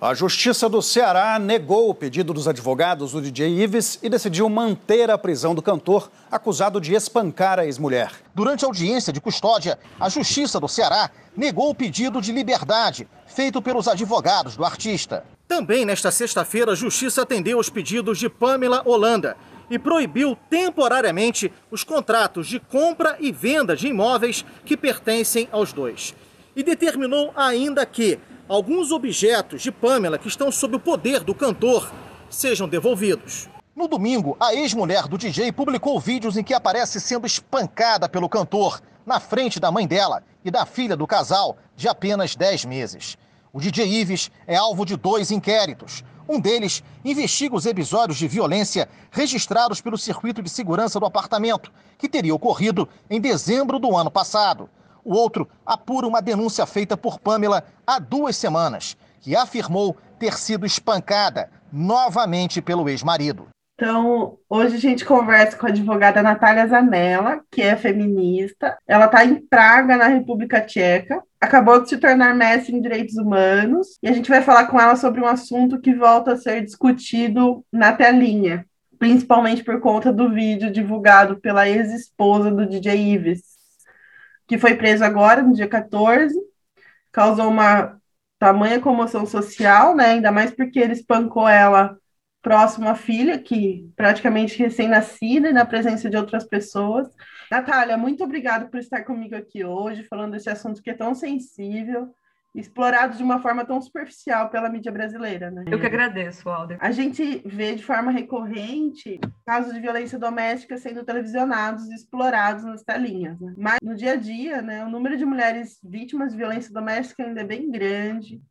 A Justiça do Ceará negou o pedido dos advogados do DJ Ives e decidiu manter a prisão do cantor acusado de espancar a ex-mulher. Durante a audiência de custódia, a Justiça do Ceará negou o pedido de liberdade feito pelos advogados do artista. Também nesta sexta-feira, a Justiça atendeu os pedidos de Pamela Holanda e proibiu temporariamente os contratos de compra e venda de imóveis que pertencem aos dois. E determinou ainda que alguns objetos de Pamela que estão sob o poder do cantor sejam devolvidos. No domingo, a ex-mulher do DJ publicou vídeos em que aparece sendo espancada pelo cantor na frente da mãe dela e da filha do casal, de apenas 10 meses. O DJ Ives é alvo de dois inquéritos. Um deles investiga os episódios de violência registrados pelo circuito de segurança do apartamento, que teria ocorrido em dezembro do ano passado. O outro apura uma denúncia feita por Pamela há duas semanas, que afirmou ter sido espancada novamente pelo ex-marido. Então, hoje a gente conversa com a advogada Natália Zanella, que é feminista. Ela está em Praga, na República Tcheca. Acabou de se tornar mestre em direitos humanos. E a gente vai falar com ela sobre um assunto que volta a ser discutido na telinha, principalmente por conta do vídeo divulgado pela ex-esposa do DJ Ives, que foi preso agora, no dia 14, causou uma tamanha comoção social, né? Ainda mais porque ele espancou ela próximo à filha, que praticamente recém-nascida, na presença de outras pessoas. Natália, muito obrigada por estar comigo aqui hoje, falando desse assunto que é tão sensível explorados de uma forma tão superficial pela mídia brasileira, né? Eu que agradeço, Alder. A gente vê de forma recorrente casos de violência doméstica sendo televisionados e explorados nas telinhas, né? Mas no dia a dia, né, o número de mulheres vítimas de violência doméstica ainda é bem grande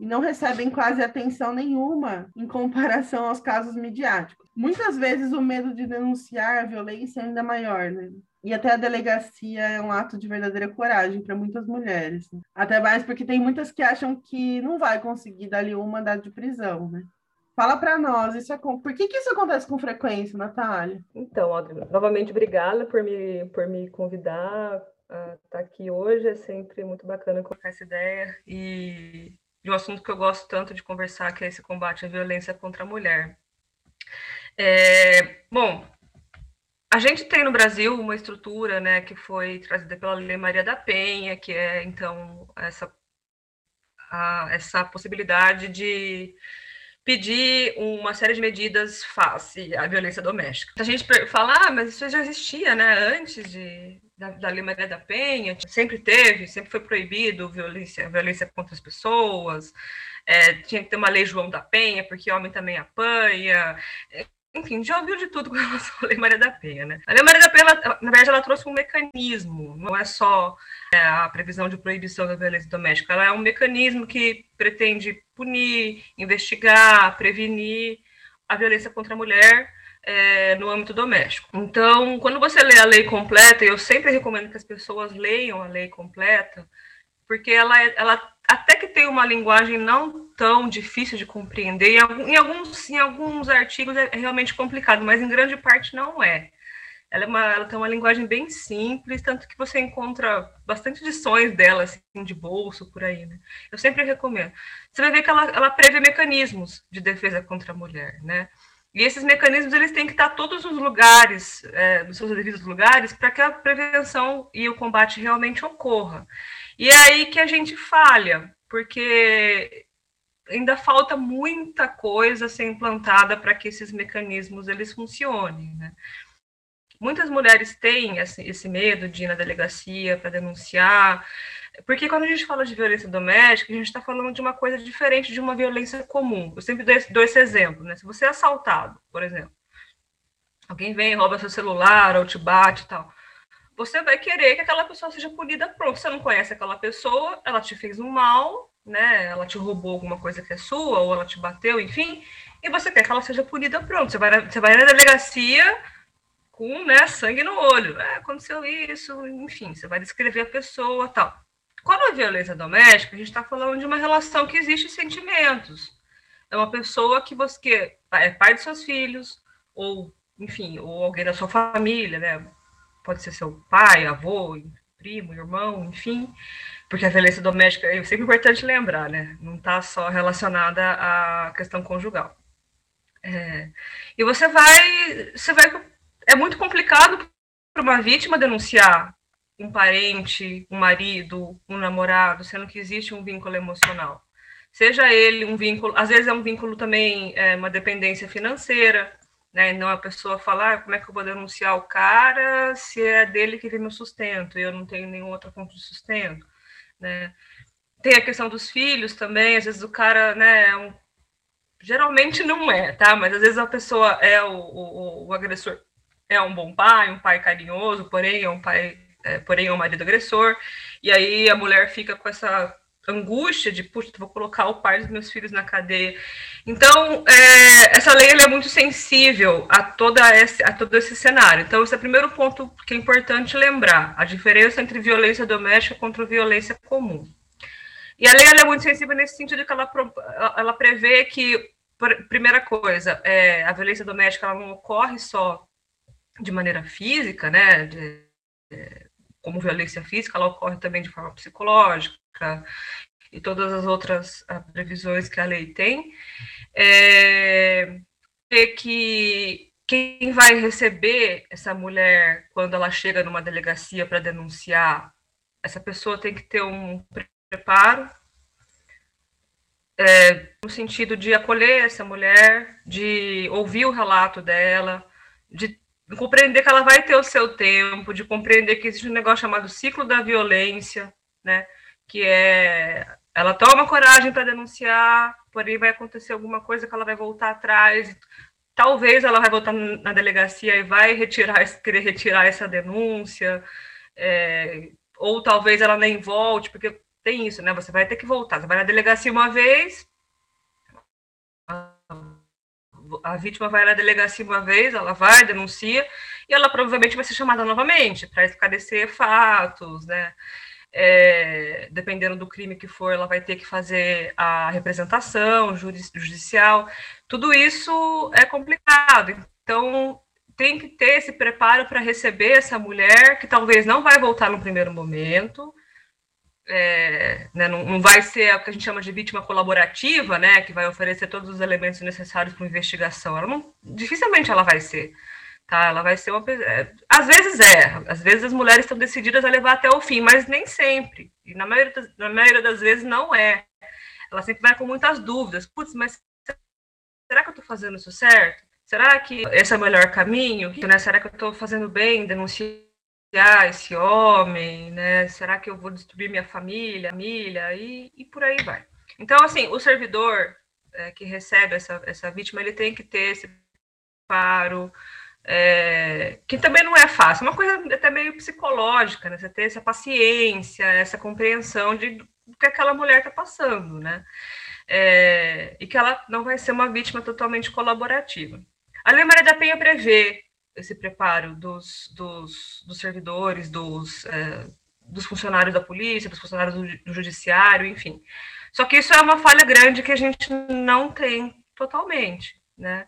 e não recebem quase atenção nenhuma em comparação aos casos midiáticos. Muitas vezes o medo de denunciar a violência é ainda maior, né? E até a delegacia é um ato de verdadeira coragem para muitas mulheres. Né? Até mais porque tem muitas que acham que não vai conseguir dar-lhe um mandado de prisão, né? Fala para nós, isso é com... por que, que isso acontece com frequência, Natália? Então, Audrey, novamente obrigada por me, por me convidar a estar aqui hoje. É sempre muito bacana colocar essa ideia e de um assunto que eu gosto tanto de conversar, que é esse combate à violência contra a mulher. É, bom, a gente tem no Brasil uma estrutura, né, que foi trazida pela Lei Maria da Penha, que é então essa a, essa possibilidade de pedir uma série de medidas face à violência doméstica. A gente fala, ah, mas isso já existia, né, antes de, da, da Lei Maria da Penha, sempre teve, sempre foi proibido violência, violência contra as pessoas, é, tinha que ter uma lei João da Penha, porque homem também apanha enfim, já ouviu de tudo com relação à Lei Maria da Penha, né? A Lei Maria da Penha, ela, na verdade, ela trouxe um mecanismo, não é só é, a previsão de proibição da violência doméstica, ela é um mecanismo que pretende punir, investigar, prevenir a violência contra a mulher é, no âmbito doméstico. Então, quando você lê a lei completa, eu sempre recomendo que as pessoas leiam a lei completa, porque ela, é, ela até que tem uma linguagem não tão difícil de compreender, em alguns, em alguns artigos é realmente complicado, mas em grande parte não é. Ela, é uma, ela tem uma linguagem bem simples, tanto que você encontra bastante edições dela, assim, de bolso, por aí, né? Eu sempre recomendo. Você vai ver que ela, ela prevê mecanismos de defesa contra a mulher, né? E esses mecanismos eles têm que estar todos os lugares, é, nos seus devidos lugares, para que a prevenção e o combate realmente ocorra. E é aí que a gente falha, porque ainda falta muita coisa ser implantada para que esses mecanismos eles funcionem, né? Muitas mulheres têm esse, medo de ir na delegacia para denunciar, porque quando a gente fala de violência doméstica, a gente está falando de uma coisa diferente de uma violência comum. Eu sempre dou esse, dou esse exemplo, né? Se você é assaltado, por exemplo, alguém vem, rouba seu celular ou te bate e tal, você vai querer que aquela pessoa seja punida pronto. Você não conhece aquela pessoa, ela te fez um mal, né? Ela te roubou alguma coisa que é sua, ou ela te bateu, enfim, e você quer que ela seja punida pronto. Você vai na, você vai na delegacia com né, sangue no olho. É, aconteceu isso, enfim, você vai descrever a pessoa tal. Quando a violência doméstica, a gente está falando de uma relação que existe sentimentos. É uma pessoa que você é pai de seus filhos, ou, enfim, ou alguém da sua família, né? Pode ser seu pai, avô, primo, irmão, enfim, porque a violência doméstica é sempre importante lembrar, né? Não está só relacionada à questão conjugal. É, e você vai, você vai, é muito complicado para uma vítima denunciar um parente, um marido, um namorado, sendo que existe um vínculo emocional. Seja ele um vínculo, às vezes é um vínculo também, é, uma dependência financeira, né? Não a pessoa falar ah, como é que eu vou denunciar o cara se é dele que vem meu sustento e eu não tenho nenhum outro ponto de sustento, né? Tem a questão dos filhos também, às vezes o cara, né, é um... geralmente não é, tá? Mas às vezes a pessoa é o, o, o agressor é um bom pai, um pai carinhoso, porém é um pai, é, porém é um marido agressor, e aí a mulher fica com essa angústia de, puxa, vou colocar o pai dos meus filhos na cadeia. Então, é, essa lei é muito sensível a, toda esse, a todo esse cenário. Então, esse é o primeiro ponto que é importante lembrar, a diferença entre violência doméstica contra violência comum. E a lei é muito sensível nesse sentido que ela, ela prevê que, primeira coisa, é, a violência doméstica ela não ocorre só de maneira física, né, de, de, como violência física, ela ocorre também de forma psicológica, e todas as outras ah, previsões que a lei tem, é, é que quem vai receber essa mulher quando ela chega numa delegacia para denunciar, essa pessoa tem que ter um preparo é, no sentido de acolher essa mulher, de ouvir o relato dela, de compreender que ela vai ter o seu tempo, de compreender que existe um negócio chamado ciclo da violência, né? Que é ela toma coragem para denunciar, porém vai acontecer alguma coisa que ela vai voltar atrás. Talvez ela vai voltar na delegacia e vai retirar, querer retirar essa denúncia, é, ou talvez ela nem volte, porque tem isso, né? Você vai ter que voltar. Você vai na delegacia uma vez, a vítima vai na delegacia uma vez, ela vai, denuncia, e ela provavelmente vai ser chamada novamente para esclarecer fatos, né? É, dependendo do crime que for, ela vai ter que fazer a representação judicial. Tudo isso é complicado. Então, tem que ter esse preparo para receber essa mulher, que talvez não vai voltar no primeiro momento, é, né, não, não, vai ser o que a gente chama de vítima colaborativa, né, que vai oferecer todos os elementos necessários para investigação. Ela não, dificilmente ela vai ser, tá? Ela vai ser uma, é, às vezes é, às vezes as mulheres estão decididas a levar até o fim, mas nem sempre. E na maioria das, na maioria das vezes não é. Ela sempre vai com muitas dúvidas. Putz, mas será que eu estou fazendo isso certo? Será que esse é o melhor caminho? Né? Será que eu estou fazendo bem, denunciar esse homem, né? Será que eu vou destruir minha família, família e, e por aí vai. Então, assim, o servidor é, que recebe essa, essa vítima, ele tem que ter esse paro, é, que também não é fácil, é uma coisa até meio psicológica, né? Você ter essa paciência, essa compreensão de do que aquela mulher está passando, né? É, e que ela não vai ser uma vítima totalmente colaborativa. A Lei Maria da Penha prevê esse preparo dos, dos, dos servidores, dos, é, dos funcionários da polícia, dos funcionários do, do, judiciário, enfim. Só que isso é uma falha grande que a gente não tem totalmente, né?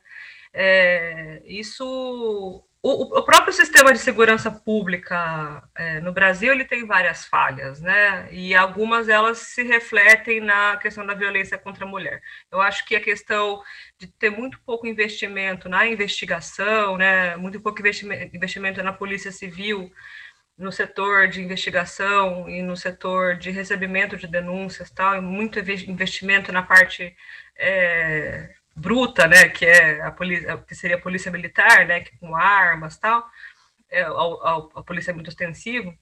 É, isso o, o, próprio sistema de segurança pública é, no Brasil ele tem várias falhas, né? E algumas delas se refletem na questão da violência contra a mulher. Eu acho que a questão de ter muito pouco investimento na investigação, né? Muito pouco investimento, investimento na polícia civil, no setor de investigação e no setor de recebimento de denúncias, tal, e muito investimento na parte é, bruta, né, que é a polícia, que seria a polícia militar, né, que com armas tal, é, a, a, a polícia é muito ostensiva.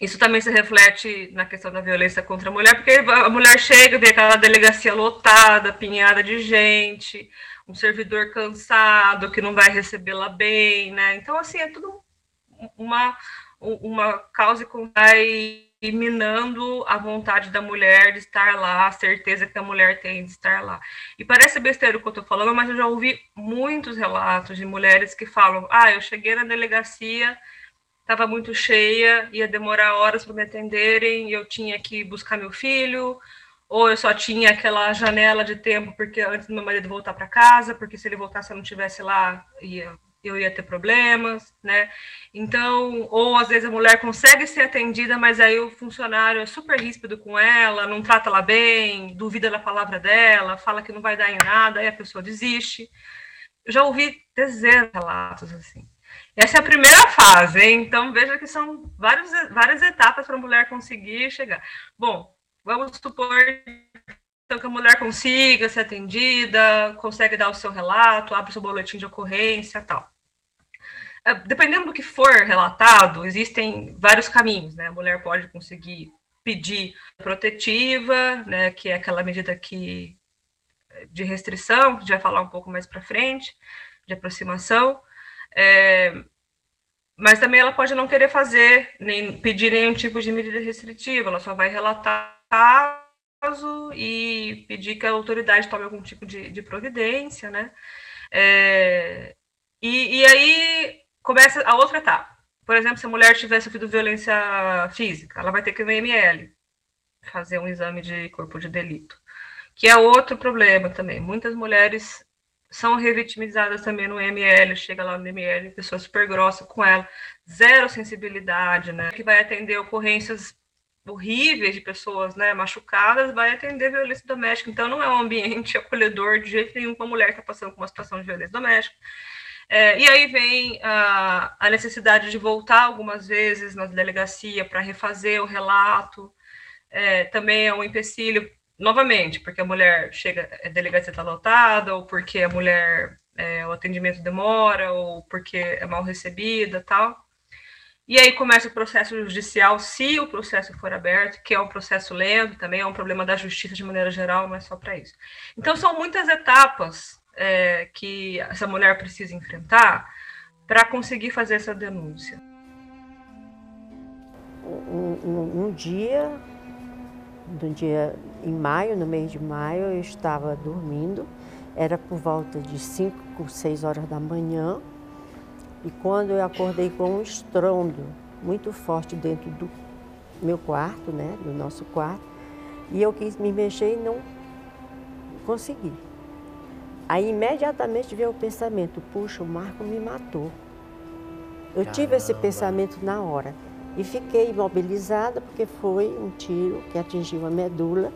Isso também se reflete na questão da violência contra a mulher, porque a mulher chega, vê aquela delegacia lotada, pinhada de gente, um servidor cansado que não vai recebê-la bem, né? Então, assim, é tudo uma, uma causa que vai minando a vontade da mulher de estar lá, a certeza que a mulher tem de estar lá. E parece besteira o que eu estou falando, mas eu já ouvi muitos relatos de mulheres que falam: ah, eu cheguei na delegacia, estava muito cheia, ia demorar horas para me atenderem, e eu tinha que buscar meu filho, ou eu só tinha aquela janela de tempo porque antes do meu marido voltar para casa, porque se ele voltasse eu não tivesse lá, ia eu ia ter problemas, né? Então, ou às vezes a mulher consegue ser atendida, mas aí o funcionário é super ríspido com ela, não trata ela bem, duvida da palavra dela, fala que não vai dar em nada, aí a pessoa desiste. Eu já ouvi dezenas de relatos assim. Essa é a primeira fase, hein? então veja que são vários, várias etapas para a mulher conseguir chegar. Bom, vamos supor que a mulher consiga ser atendida, consegue dar o seu relato, abre o seu boletim de ocorrência tal. É, dependendo do que for relatado, existem vários caminhos, né? A mulher pode conseguir pedir protetiva, né, que é aquela medida que de restrição, que a gente vai falar um pouco mais para frente, de aproximação. É, mas também ela pode não querer fazer, nem pedir nenhum tipo de medida restritiva, ela só vai relatar caso e pedir que a autoridade tome algum tipo de, de providência, né? É, e, e aí começa a outra etapa. Por exemplo, se a mulher tiver sofrido violência física, ela vai ter que ir no ML, fazer um exame de corpo de delito, que é outro problema também. Muitas mulheres são revitimizadas também no ML, chega lá no ML, pessoa super grossa com ela, zero sensibilidade, né? Que vai atender ocorrências horríveis de pessoas né, machucadas, vai atender violência doméstica. Então, não é um ambiente acolhedor de jeito nenhum com a mulher que está passando por uma situação de violência doméstica. É, e aí vem a, a, necessidade de voltar algumas vezes na delegacia para refazer o relato. É, também é um empecilho novamente, porque a mulher chega, a delegacia está lotada, ou porque a mulher, é, o atendimento demora, ou porque é mal recebida tal. E aí começa o processo judicial, se o processo for aberto, que é um processo lento, também é um problema da justiça de maneira geral, não é só para isso. Então, são muitas etapas é, que essa mulher precisa enfrentar para conseguir fazer essa denúncia. Um, um, um dia no dia em maio, no mês de maio, eu estava dormindo, era por volta de 5, 6 horas da manhã, e quando eu acordei com um estrondo muito forte dentro do meu quarto, né, do nosso quarto, e eu quis me mexer e não consegui. Aí imediatamente veio o pensamento, puxa, o Marco me matou. Eu Caramba. tive esse pensamento na hora. E fiquei imobilizada porque foi um tiro que atingiu a medula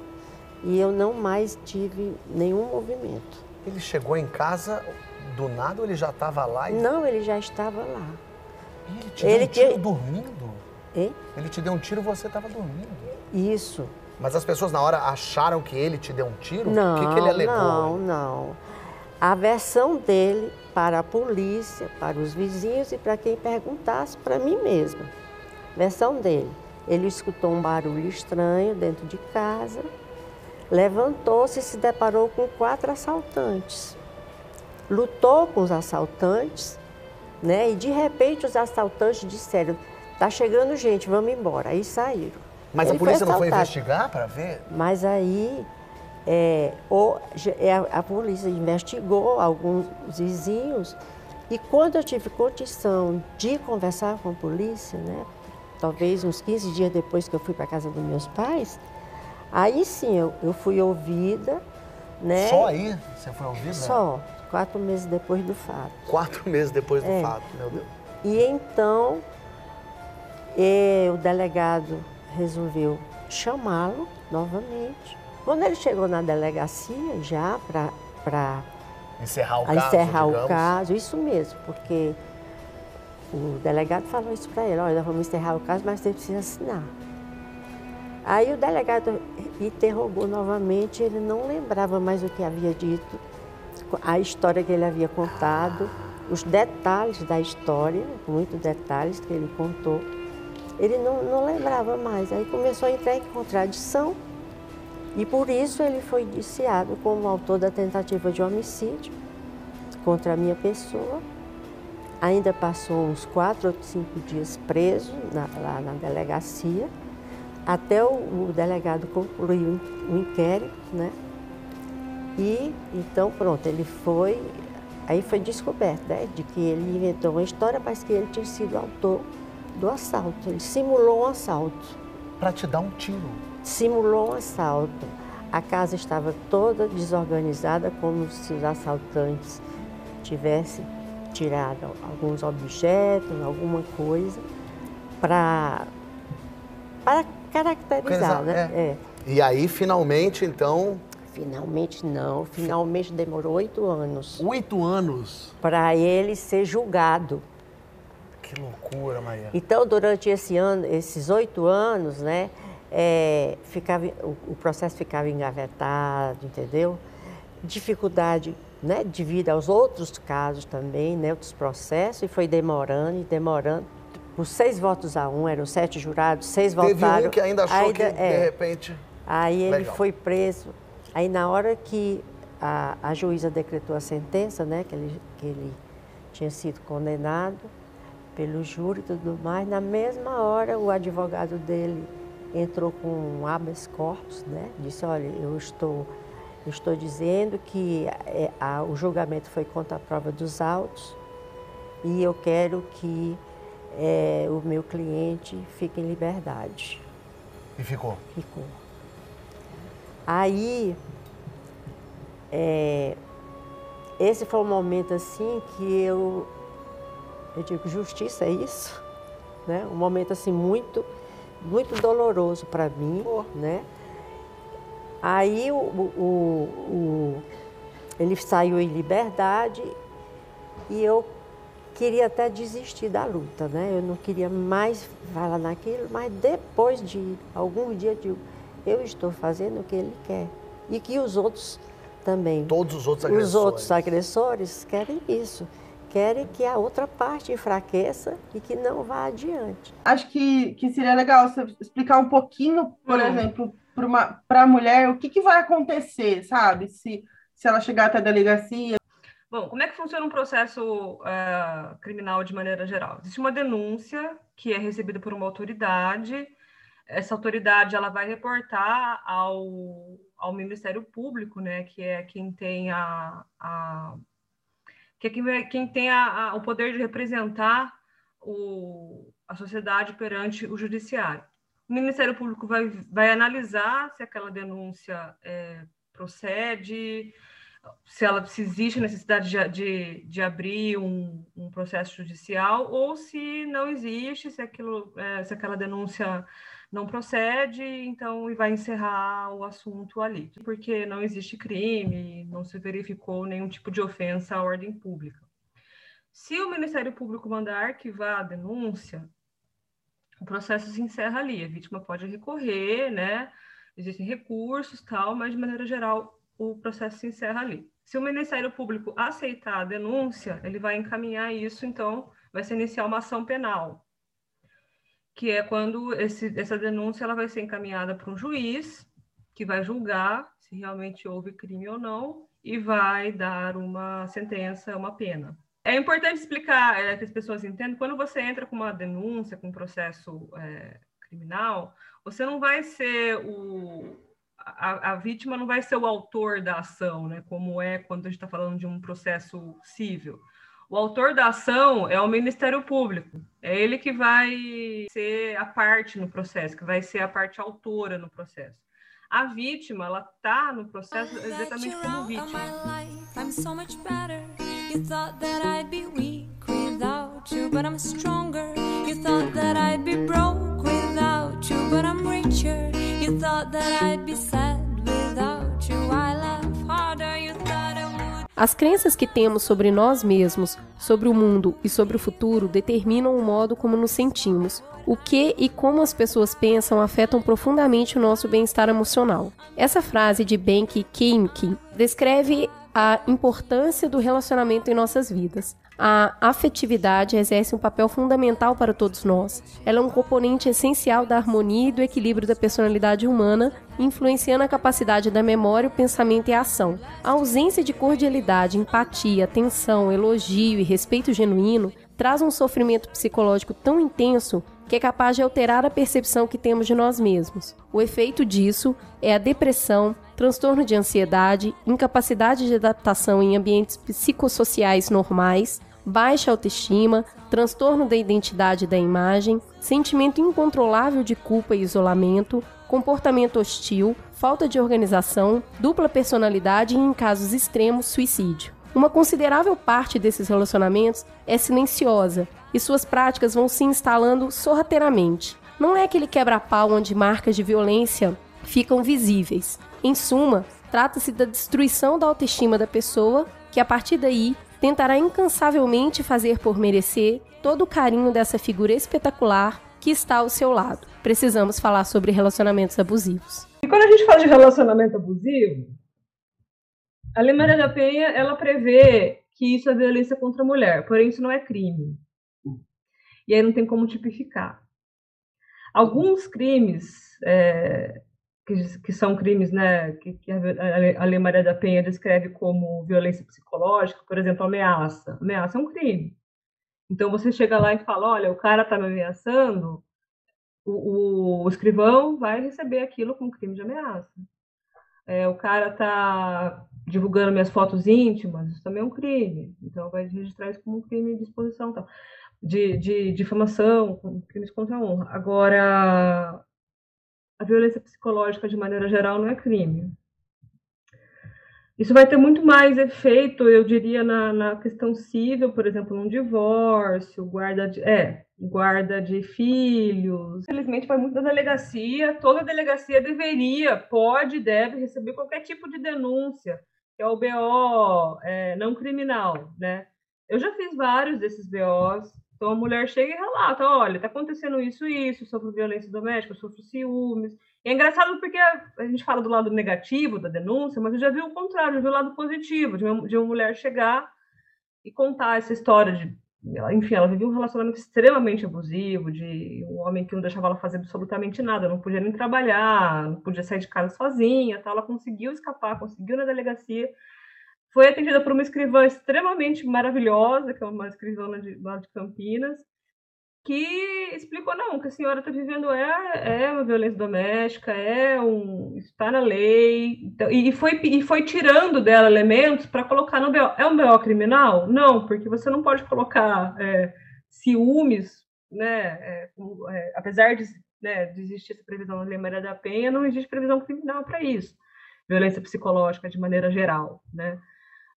e eu não mais tive nenhum movimento. Ele chegou em casa do nada ou ele já estava lá? E... Não, ele já estava lá. E ele te ele deu um tiro que... dormindo? Hein? Ele te deu um tiro e você estava dormindo? Isso. Mas as pessoas na hora acharam que ele te deu um tiro? Não, o que, que ele alegou? Não, não. A versão dele para a polícia, para os vizinhos e para quem perguntasse, para mim mesma. Versão dele. Ele escutou um barulho estranho dentro de casa, levantou-se e se deparou com quatro assaltantes. Lutou com os assaltantes, né? E de repente os assaltantes disseram: "Tá chegando gente, vamos embora". Aí saíram. Mas Ele a polícia foi não foi investigar para ver? Mas aí é, o, é, a, a polícia investigou alguns vizinhos e quando eu tive condição de conversar com a polícia, né, talvez uns 15 dias depois que eu fui para casa dos meus pais, aí sim eu, eu fui ouvida. Né? Só aí você foi ouvida? Só, quatro meses depois do fato. Quatro meses depois do é. fato, meu Deus. E então e, o delegado resolveu chamá-lo novamente. Quando ele chegou na delegacia já para encerrar o caso, encerrar o caso, isso mesmo, porque o delegado falou isso para ele, olha, vamos encerrar o caso, mas você precisa assinar. Aí o delegado interrogou novamente, ele não lembrava mais o que havia dito, a história que ele havia contado, os detalhes da história, muitos detalhes que ele contou. Ele não, não lembrava mais, aí começou a entrar em contradição e por isso ele foi indiciado como autor da tentativa de homicídio contra a minha pessoa Ainda passou uns quatro ou cinco dias preso na, lá na delegacia, até o, o delegado concluir o, inquérito, né? E então pronto, ele foi, aí foi descoberto, né, de que ele inventou uma história, mas que ele tinha sido autor do assalto. Ele simulou um assalto. Para te dar um tiro? Simulou um assalto. A casa estava toda desorganizada, como se os assaltantes tivessem tirar alguns objetos, alguma coisa, para caracterizar, né? É. É. E aí, finalmente, então... Finalmente não, finalmente demorou oito anos. Oito anos? Para ele ser julgado. Que loucura, Maria. Então, durante esse ano, esses oito anos, né, é, ficava, o, o, processo ficava engavetado, entendeu? Dificuldade né, devido aos outros casos também, né, outros processos, e foi demorando e demorando. Por seis votos a um, eram sete jurados, seis Teve votaram. Teve um que ainda achou que, é, de repente... Aí ele Legal. foi preso. Aí, na hora que a, a juíza decretou a sentença, né, que ele, que ele tinha sido condenado pelo júri e tudo mais, na mesma hora o advogado dele entrou com um habeas corpus, né, disse, olha, eu estou estou dizendo que é, a, o julgamento foi contra a prova dos autos e eu quero que é, o meu cliente fique em liberdade. E ficou? Ficou. Aí, é, esse foi um momento assim que eu, eu digo, justiça é isso? Né? Um momento assim muito, muito doloroso para mim, oh. né? Aí o, o, o, ele saiu em liberdade e eu queria até desistir da luta, né? Eu não queria mais falar naquilo, mas depois de alguns dias eu digo, eu estou fazendo o que ele quer e que os outros também. Todos os outros agressores. Os outros agressores querem isso. Querem que a outra parte enfraqueça e que não vá adiante. Acho que, que seria legal você explicar um pouquinho, por hum. exemplo, para a mulher o que, que vai acontecer, sabe? Se, se ela chegar até a delegacia. Bom, como é que funciona um processo uh, criminal de maneira geral? Existe uma denúncia que é recebida por uma autoridade. Essa autoridade ela vai reportar ao, ao Ministério Público, né, que é quem tem a, a que é quem, tem a, a, o poder de representar o, a sociedade perante o judiciário. O Ministério Público vai, vai analisar se aquela denúncia é, procede, se, ela, se existe necessidade de, de, de abrir um, um, processo judicial ou se não existe, se, aquilo, é, se aquela denúncia não procede, então e vai encerrar o assunto ali, porque não existe crime, não se verificou nenhum tipo de ofensa à ordem pública. Se o Ministério Público mandar arquivar a denúncia, o processo se encerra ali. A vítima pode recorrer, né? Existem recursos, tal, mas de maneira geral o processo se encerra ali. Se o Ministério Público aceitar a denúncia, ele vai encaminhar isso, então vai se iniciar uma ação penal, que é quando esse, essa denúncia ela vai ser encaminhada para um juiz, que vai julgar se realmente houve crime ou não, e vai dar uma sentença, uma pena. É importante explicar, é, que as pessoas entendam, quando você entra com uma denúncia, com um processo é, criminal, você não vai ser o. A, a, vítima não vai ser o autor da ação, né? Como é quando a gente está falando de um processo civil. O autor da ação é o Ministério Público. É ele que vai ser a parte no processo, que vai ser a parte autora no processo. A vítima, ela está no processo exatamente como vítima. You thought that I'd be weak without you, but I'm stronger. You thought that I'd be broke without you, but I'm richer. You thought that I'd be sad without you. I As crenças que temos sobre nós mesmos, sobre o mundo e sobre o futuro determinam o modo como nos sentimos. O que e como as pessoas pensam afetam profundamente o nosso bem-estar emocional. Essa frase de Benki Kimki descreve a importância do relacionamento em nossas vidas. A afetividade exerce um papel fundamental para todos nós. Ela é um componente essencial da harmonia e do equilíbrio da personalidade humana, influenciando a capacidade da memória, o pensamento e a ação. A ausência de cordialidade, empatia, atenção, elogio e respeito genuíno traz um sofrimento psicológico tão intenso que é capaz de alterar a percepção que temos de nós mesmos. O efeito disso é a depressão, transtorno de ansiedade, incapacidade de adaptação em ambientes psicossociais normais, baixa autoestima, transtorno da identidade e da imagem, sentimento incontrolável de culpa e isolamento, comportamento hostil, falta de organização, dupla personalidade e, em casos extremos, suicídio. Uma considerável parte desses relacionamentos é silenciosa e suas práticas vão se instalando sorrateiramente. Não é aquele quebra-pau onde marcas de violência ficam visíveis. Em suma, trata-se da destruição da autoestima da pessoa, que a partir daí tentará incansavelmente fazer por merecer todo o carinho dessa figura espetacular que está ao seu lado. Precisamos falar sobre relacionamentos abusivos. E quando a gente fala de relacionamento abusivo, a Lei Maria da Penha ela prevê que isso é violência contra a mulher, porém isso não é crime. E aí não tem como tipificar. Alguns crimes é, que, que, são crimes né, que, que a, Lei Maria da Penha descreve como violência psicológica, por exemplo, ameaça. Ameaça é um crime. Então você chega lá e fala, olha, o cara está me ameaçando, o, o, o, escrivão vai receber aquilo como crime de ameaça. É, o cara está divulgando minhas fotos íntimas, isso também é um crime. Então vai registrar isso como um crime de exposição, tal, de, de difamação, crimes contra a honra. Agora, a violência psicológica de maneira geral não é crime. Isso vai ter muito mais efeito, eu diria, na, na questão civil, por exemplo, num divórcio, guarda de, é, guarda de filhos. Infelizmente, vai muito da delegacia. Toda delegacia deveria, pode, deve receber qualquer tipo de denúncia, que é o BO é, não criminal, né? Eu já fiz vários desses BOs. Então a mulher chega e relata: olha, tá acontecendo isso e isso, sofro violência doméstica, sofro ciúmes. E é engraçado porque a, gente fala do lado negativo da denúncia, mas eu já vi o contrário, eu vi o lado positivo, de uma, de uma mulher chegar e contar essa história de. Enfim, ela vivia um relacionamento extremamente abusivo, de um homem que não deixava ela fazer absolutamente nada, não podia nem trabalhar, não podia sair de casa sozinha, tal. ela conseguiu escapar, conseguiu na delegacia, foi atendida por uma escrivã extremamente maravilhosa, que é uma escrivã de, lá de Campinas, que explicou não, que a senhora está vivendo é, é uma violência doméstica, é um está na lei, então, e, foi, e foi tirando dela elementos para colocar no BO. É um BO criminal? Não, porque você não pode colocar é, ciúmes, né? É, é, apesar de, né, de existir essa previsão na Lei Maria da Penha, não existe previsão criminal para isso. Violência psicológica de maneira geral, né?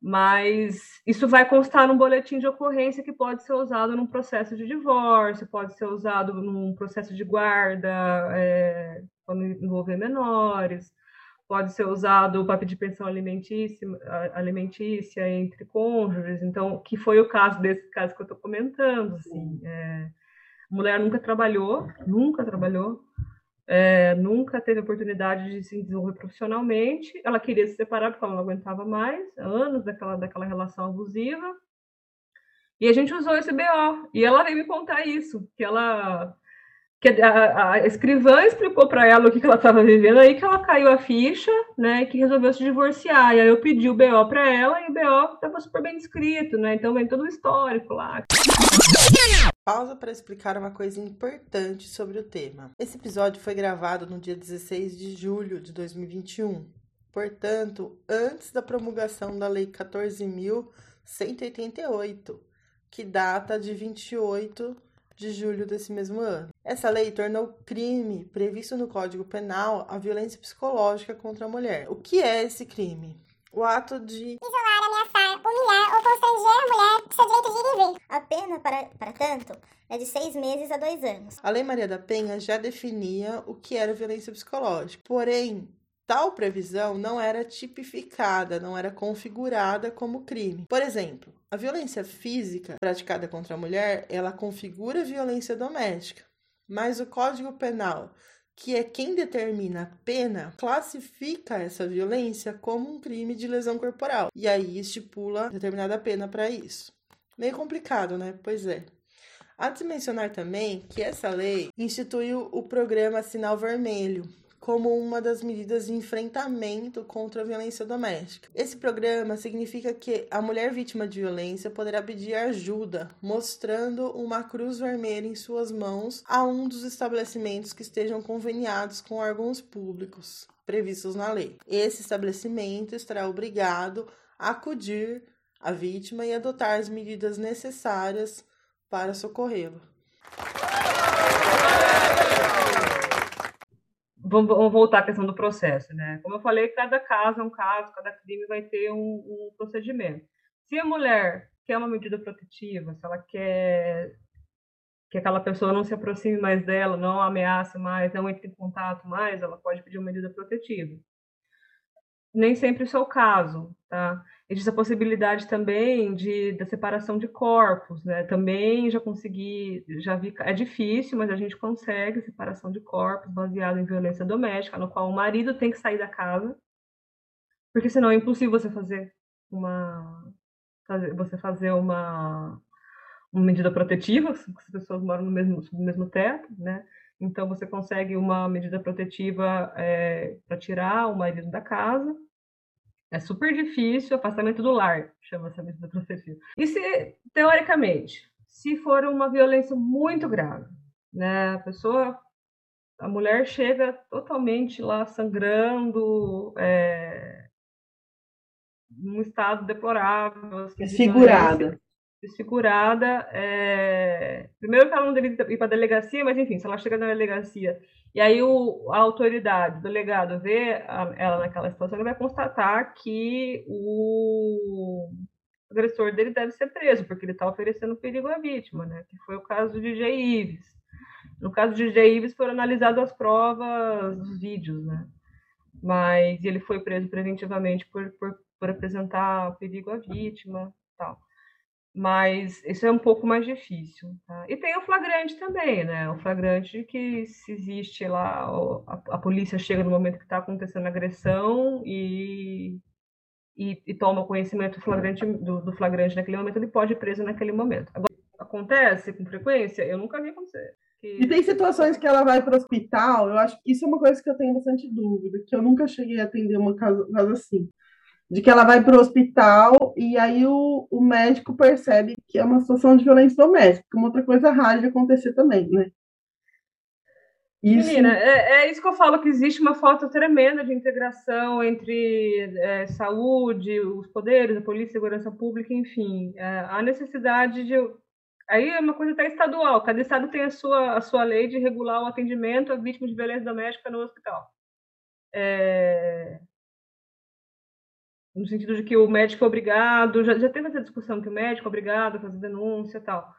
Mas isso vai constar num boletim de ocorrência que pode ser usado num processo de divórcio, pode ser usado num processo de guarda, é, quando envolver menores, pode ser usado para pedir pensão alimentícia, alimentícia entre cônjuges, então, que foi o caso desse caso que eu estou comentando, assim, é, mulher nunca trabalhou, nunca trabalhou, é, nunca teve oportunidade de se desenvolver profissionalmente. Ela queria se separar porque ela não aguentava mais, anos daquela, daquela relação abusiva. E a gente usou esse BO. E ela veio me contar isso, que ela que a, a escrivã explicou para ela o que, que ela estava vivendo, aí que ela caiu a ficha, né, que resolveu se divorciar. E aí eu pedi o BO para ela e o BO estava super bem descrito, né? Então vem todo o histórico lá. Pausa para explicar uma coisa importante sobre o tema. Esse episódio foi gravado no dia 16 de julho de 2021, portanto, antes da promulgação da Lei 14.188, que data de 28 de julho desse mesmo ano. Essa lei tornou crime previsto no Código Penal a violência psicológica contra a mulher. O que é esse crime? O ato de isolar, humilhar ou constranger a mulher do seu direito de ir e vir. A pena, para, para tanto, é de seis meses a dois anos. A Lei Maria da Penha já definia o que era violência psicológica. Porém, Tal previsão não era tipificada, não era configurada como crime. Por exemplo, a violência física praticada contra a mulher, ela configura violência doméstica. Mas o Código Penal, que é quem determina a pena, classifica essa violência como um crime de lesão corporal. E aí estipula determinada pena para isso. Meio complicado, né? Pois é. Há de mencionar também que essa lei instituiu o programa Sinal Vermelho, como uma das medidas de enfrentamento contra a violência doméstica. Esse programa significa que a mulher vítima de violência poderá pedir ajuda, mostrando uma cruz vermelha em suas mãos a um dos estabelecimentos que estejam conveniados com órgãos públicos previstos na lei. Esse estabelecimento estará obrigado a acudir a vítima e adotar as medidas necessárias para socorrê-la. Vamos voltar à questão do processo, né? Como eu falei, cada caso é um caso, cada crime vai ter um, um procedimento. Se a mulher quer uma medida protetiva, se ela quer que aquela pessoa não se aproxime mais dela, não ameace mais, não entre em contato mais, ela pode pedir uma medida protetiva. Nem sempre isso é o caso, tá? Existe a possibilidade também de da separação de corpos, né? Também já consegui, já vi, é difícil, mas a gente consegue separação de corpos baseado em violência doméstica, no qual o marido tem que sair da casa, porque senão é impossível você fazer uma você fazer uma uma medida protetiva, se as pessoas moram no mesmo, no mesmo teto, né? Então, você consegue uma medida protetiva é, para tirar o marido da casa. É super difícil, afastamento do lar, chama essa medida protetiva. E se, teoricamente, se for uma violência muito grave, né? A pessoa, a mulher chega totalmente lá sangrando, é, num estado deplorável. Assim, Desfigurada desfigurada. É... Primeiro que ela não deve ir para a delegacia, mas enfim, se ela chega na delegacia e aí o, a autoridade, o delegado, vê a, ela naquela situação, ele vai constatar que o agressor dele deve ser preso, porque ele está oferecendo perigo à vítima, né? Que foi o caso do DJ Ives. No caso do DJ Ives, foram analisadas as provas dos vídeos, né? Mas ele foi preso preventivamente por, por, por apresentar perigo à vítima tal mas isso é um pouco mais difícil. Tá? E tem o flagrante também, né? O flagrante que se existe lá, a, a polícia chega no momento que está acontecendo a agressão e, e, e, toma conhecimento flagrante, do, do, flagrante naquele momento, ele pode ir preso naquele momento. Agora, acontece com frequência? Eu nunca vi acontecer. E tem situações que ela vai para o hospital, eu acho que isso é uma coisa que eu tenho bastante dúvida, que eu nunca cheguei a atender uma casa, casa assim de que ela vai para o hospital e aí o, o médico percebe que é uma situação de violência doméstica, uma outra coisa rara de acontecer também, né? Isso... Menina, é, é, isso que eu falo, que existe uma falta tremenda de integração entre é, saúde, os poderes, a polícia, segurança pública, enfim. É, a necessidade de... Aí é uma coisa até estadual, cada estado tem a sua, a sua lei de regular o atendimento a vítimas de violência doméstica no hospital. É, no sentido de que o médico é obrigado, já, já teve essa discussão que o médico é obrigado a fazer denúncia e tal.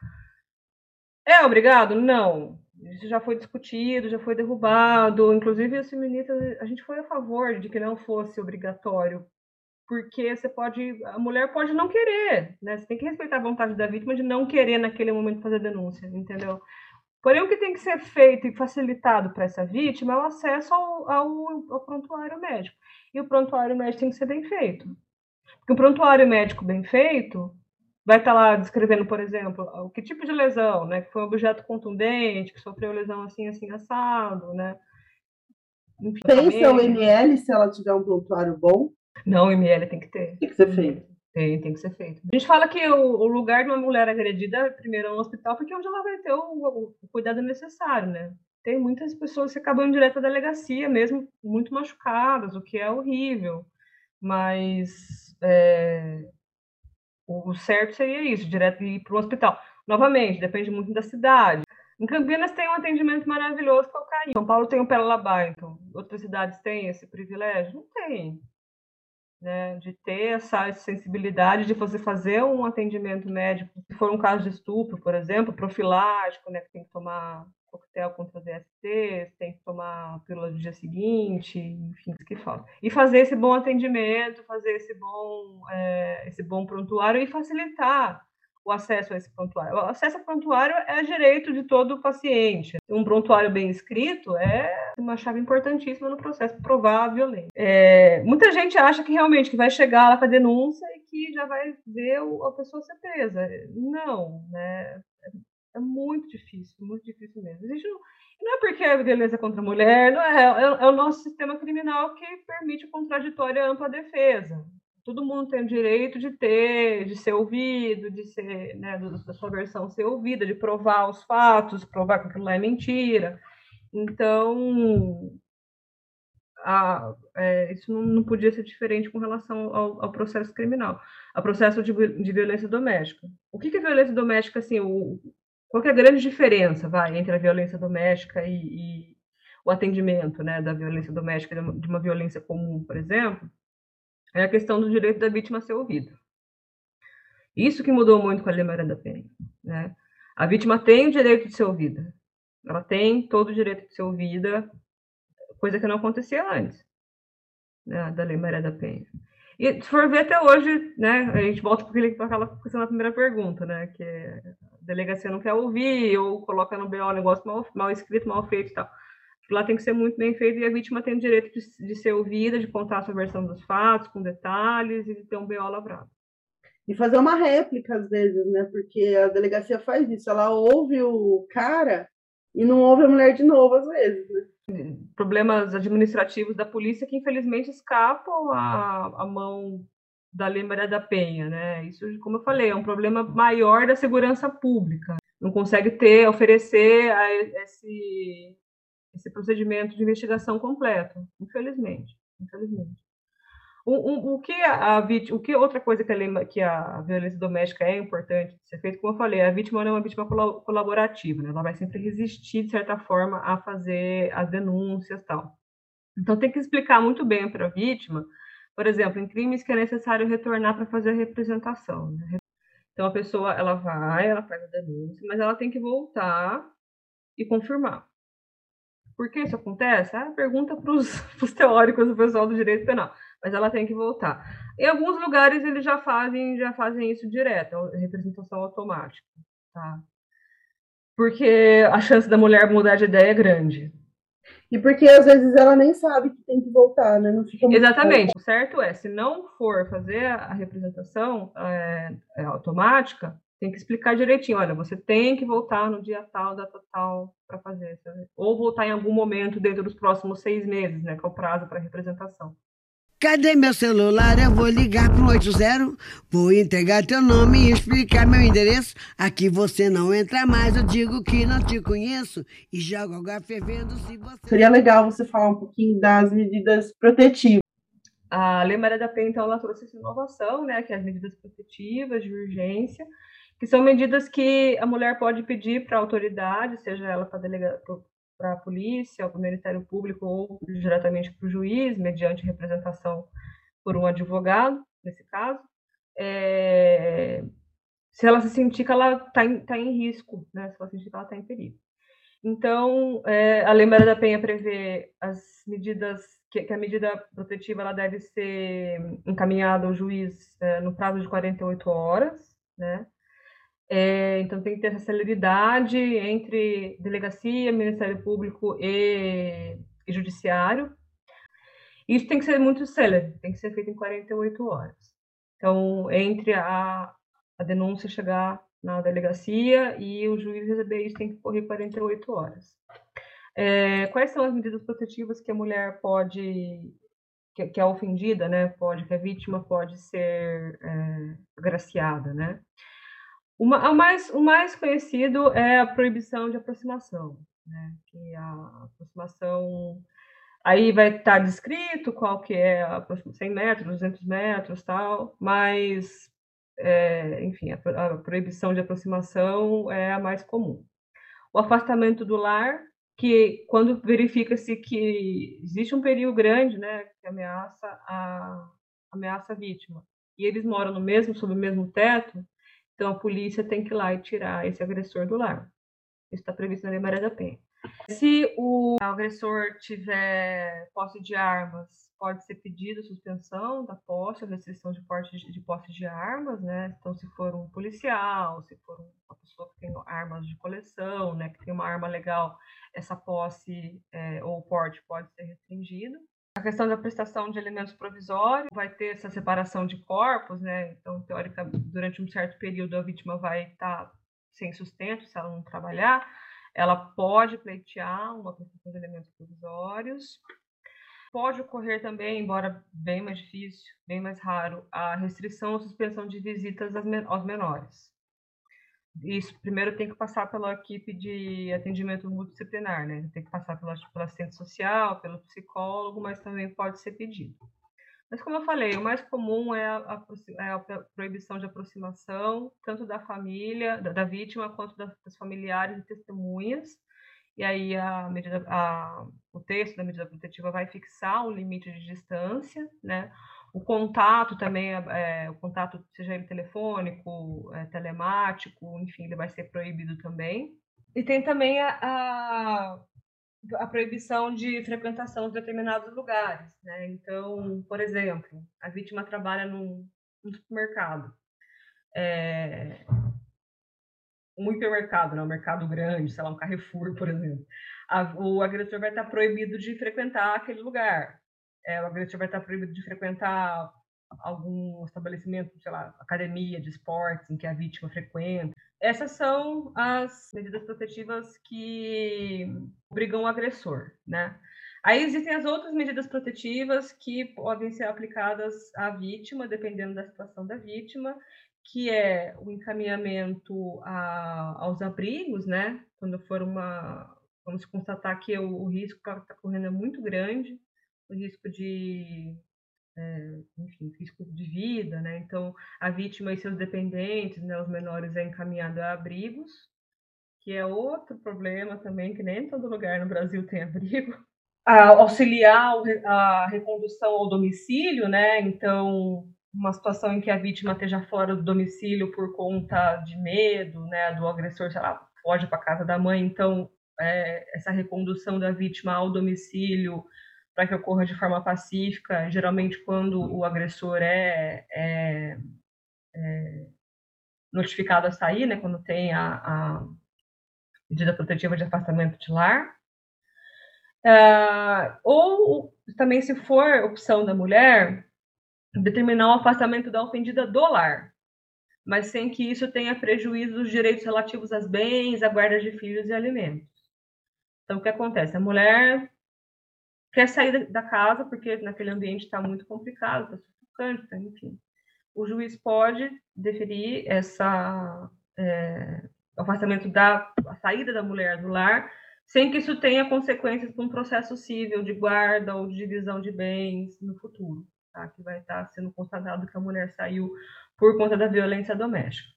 É obrigado? Não. Isso já foi discutido, já foi derrubado. Inclusive, as feministas, a gente foi a favor de que não fosse obrigatório, porque você pode, a mulher pode não querer, né? Você tem que respeitar a vontade da vítima de não querer naquele momento fazer denúncia, entendeu? Porém, o que tem que ser feito e facilitado para essa vítima é o acesso ao, ao, ao prontuário médico e o prontuário médico tem que ser bem feito. Porque o prontuário médico bem feito vai estar tá lá descrevendo, por exemplo, o que tipo de lesão, né? Que foi um objeto contundente, que sofreu lesão assim, assim, assado, né? Enfim, Pensa o ML se ela tiver um prontuário bom? Não, o ML tem que ter. Tem que ser feito. Tem, tem que ser feito. A gente fala que o, o lugar de uma mulher agredida primeiro é no hospital, porque é onde ela vai ter o, o, o cuidado necessário, né? Tem muitas pessoas que acabam direto à delegacia, mesmo muito machucadas, o que é horrível. Mas é, o certo seria isso, direto ir para o hospital. Novamente, depende muito da cidade. Em Campinas tem um atendimento maravilhoso é o CAI. São Paulo tem o Pelabá, então outras cidades têm esse privilégio? Não tem. Né, de ter essa sensibilidade de você fazer um atendimento médico, se for um caso de estupro, por exemplo, profilático, né, que tem que tomar coquetel contra DST, tem que tomar pílula no dia seguinte, enfim, isso que falta. E fazer esse bom atendimento, fazer esse bom, é, esse bom prontuário e facilitar o acesso a esse prontuário. O acesso ao prontuário é direito de todo paciente. Um prontuário bem escrito é uma chave importantíssima no processo de provar a violência. É, muita gente acha que realmente que vai chegar lá com a denúncia e que já vai ver a pessoa ser presa. Não, né? É muito difícil, muito difícil mesmo. Existe não, não é porque é violência contra a mulher, não é, é, é, o nosso sistema criminal que permite contraditória ampla defesa. Todo mundo tem o direito de ter, de ser ouvido, de ser, né, da sua versão ser ouvida, de provar os fatos, provar que aquilo lá é mentira. Então, a, é, isso não, não, podia ser diferente com relação ao, ao processo criminal, ao processo de, de, violência doméstica. O que, que é violência doméstica? Assim, o, qual é a grande diferença, vai, entre a violência doméstica e, e o atendimento, né, da violência doméstica de uma violência comum, por exemplo? É a questão do direito da vítima a ser ouvida. Isso que mudou muito com a Lei Maria da Penha. Né? A vítima tem o direito de ser ouvida. Ela tem todo o direito de ser ouvida, coisa que não acontecia antes né, da Lei Maria da Penha. E se for ver até hoje, né, a gente volta para aquela questão da primeira pergunta, né, que a delegacia não quer ouvir, ou coloca no BO um negócio mal, mal escrito, mal feito e tal. Lá tem que ser muito bem feito e a vítima tem o direito de, de ser ouvida, de contar a sua versão dos fatos, com detalhes, e de ter um BO lavrado. E fazer uma réplica, às vezes, né, porque a delegacia faz isso, ela ouve o cara e não ouve a mulher de novo, às vezes, né problemas administrativos da polícia que infelizmente escapam à, mão da Lei Maria da Penha, né? Isso, como eu falei, é um problema maior da segurança pública. Não consegue ter, oferecer esse, esse procedimento de investigação completo, infelizmente, infelizmente. O, o, o, que a, o que outra coisa que a, que a violência doméstica é importante ser feita, como eu falei, a vítima não é uma vítima colaborativa, né? ela vai sempre resistir, de certa forma, a fazer as denúncias tal. Então, tem que explicar muito bem para a vítima, por exemplo, em crimes que é necessário retornar para fazer a representação. Né? Então, a pessoa, ela vai, ela faz a denúncia, mas ela tem que voltar e confirmar. Por que isso acontece? Ah, pergunta para os teóricos do pessoal do direito penal mas ela tem que voltar. Em alguns lugares eles já fazem, já fazem isso direto, é representação automática, tá? Porque a chance da mulher mudar de ideia é grande. E porque às vezes ela nem sabe que tem que voltar, né? Não fica Exatamente. O certo é, se não for fazer a representação é, é, automática, tem que explicar direitinho. Olha, você tem que voltar no dia tal, data tal, para fazer. Sabe? Ou voltar em algum momento dentro dos próximos seis meses, né? Que é o prazo para representação. Cadê meu celular? Eu vou ligar pro 80, vou entregar teu nome e explicar meu endereço. Aqui você não entra mais, eu digo que não te conheço e jogo água fervendo se você... Seria legal você falar um pouquinho das medidas protetivas. A Lei Maria da Penha, então, ela trouxe essa inovação, né, que é as medidas protetivas de urgência, que são medidas que a mulher pode pedir para a autoridade, seja ela para delega para a polícia, para o Ministério Público ou diretamente para o juiz, mediante representação por um advogado, nesse caso, é, se ela se sentir que ela está em, tá em risco, né? se ela sentir que ela está em perigo. Então, é, a Lei Maria da Penha prevê as medidas, que, que, a medida protetiva ela deve ser encaminhada ao juiz é, no prazo de 48 horas, né? É, então tem que ter essa celeridade entre delegacia, Ministério Público e, e Judiciário. Isso tem que ser muito célere, tem que ser feito em 48 horas. Então, entre a, a denúncia chegar na delegacia e o juiz receber isso, tem que correr 48 horas. É, quais são as medidas protetivas que a mulher pode, que, que é ofendida, né, pode, que a vítima pode ser é, agraciada, né? O, mais, o mais conhecido é a proibição de aproximação, né? que a aproximação aí vai estar descrito qual que é a 100 metros, 200 metros, tal, mas, é, enfim, a, a, proibição de aproximação é a mais comum. O afastamento do lar, que quando verifica-se que existe um perigo grande, né, que ameaça a, ameaça a vítima, e eles moram no mesmo, sob o mesmo teto, então, a polícia tem que ir lá e tirar esse agressor do lar. Isso está previsto na Lei Maria da Penha. Se o agressor tiver posse de armas, pode ser pedido suspensão da posse, restrição de porte de, de posse de armas, né? Então, se for um policial, se for uma pessoa que tem armas de coleção, né, que tem uma arma legal, essa posse é, ou porte pode ser restringido. A questão da prestação de alimentos provisórios vai ter essa separação de corpos, né? Então, teórica, durante um certo período a vítima vai estar sem sustento se ela não trabalhar. Ela pode pleitear uma prestação de alimentos provisórios. Pode ocorrer também, embora bem mais difícil, bem mais raro, a restrição ou suspensão de visitas aos menores isso primeiro tem que passar pela equipe de atendimento multidisciplinar, né? Tem que passar pela, pela assistente social, pelo psicólogo, mas também pode ser pedido. Mas como eu falei, o mais comum é a, a, é a proibição de aproximação, tanto da família, da, da vítima, quanto das, das, familiares e testemunhas. E aí a medida, a, o texto da medida protetiva vai fixar um limite de distância, né? O contato também, é, o contato, seja ele telefônico, é, telemático, enfim, ele vai ser proibido também. E tem também a, a, a, proibição de frequentação de determinados lugares. Né? Então, por exemplo, a vítima trabalha num, num supermercado. É, um hipermercado, né? um mercado grande, sei lá, um Carrefour, por exemplo. A, o agressor vai estar proibido de frequentar aquele lugar. É, o agressor vai estar proibido de frequentar algum estabelecimento, sei lá, academia de esportes em que a vítima frequenta. Essas são as medidas protetivas que obrigam o agressor, né? Aí existem as outras medidas protetivas que podem ser aplicadas à vítima, dependendo da situação da vítima, que é o encaminhamento a, aos abrigos, né? Quando for uma, vamos constatar que o, o risco que está correndo é muito grande, risco de é, enfim, risco de vida, né? Então, a vítima e seus dependentes, né, os menores, é encaminhado a abrigos, que é outro problema também, que nem todo lugar no Brasil tem abrigo. A auxiliar a recondução ao domicílio, né? Então, uma situação em que a vítima esteja fora do domicílio por conta de medo, né? Do agressor, sei lá, foge para casa da mãe, então é, essa recondução da vítima ao domicílio para que ocorra de forma pacífica, geralmente quando o agressor é, é, é notificado a sair, né, quando tem a, a medida protetiva de afastamento de lar. Uh, ou também, se for opção da mulher, determinar o afastamento da ofendida do lar, mas sem que isso tenha prejuízo dos direitos relativos aos bens, à guarda de filhos e alimentos. Então, o que acontece? A mulher quer sair da casa porque naquele ambiente está muito complicado, está sufocante, tá, enfim. O juiz pode deferir essa é, afastamento da saída da mulher do lar, sem que isso tenha consequências para um processo civil de guarda ou de divisão de bens no futuro, tá? que vai estar tá sendo constatado que a mulher saiu por conta da violência doméstica.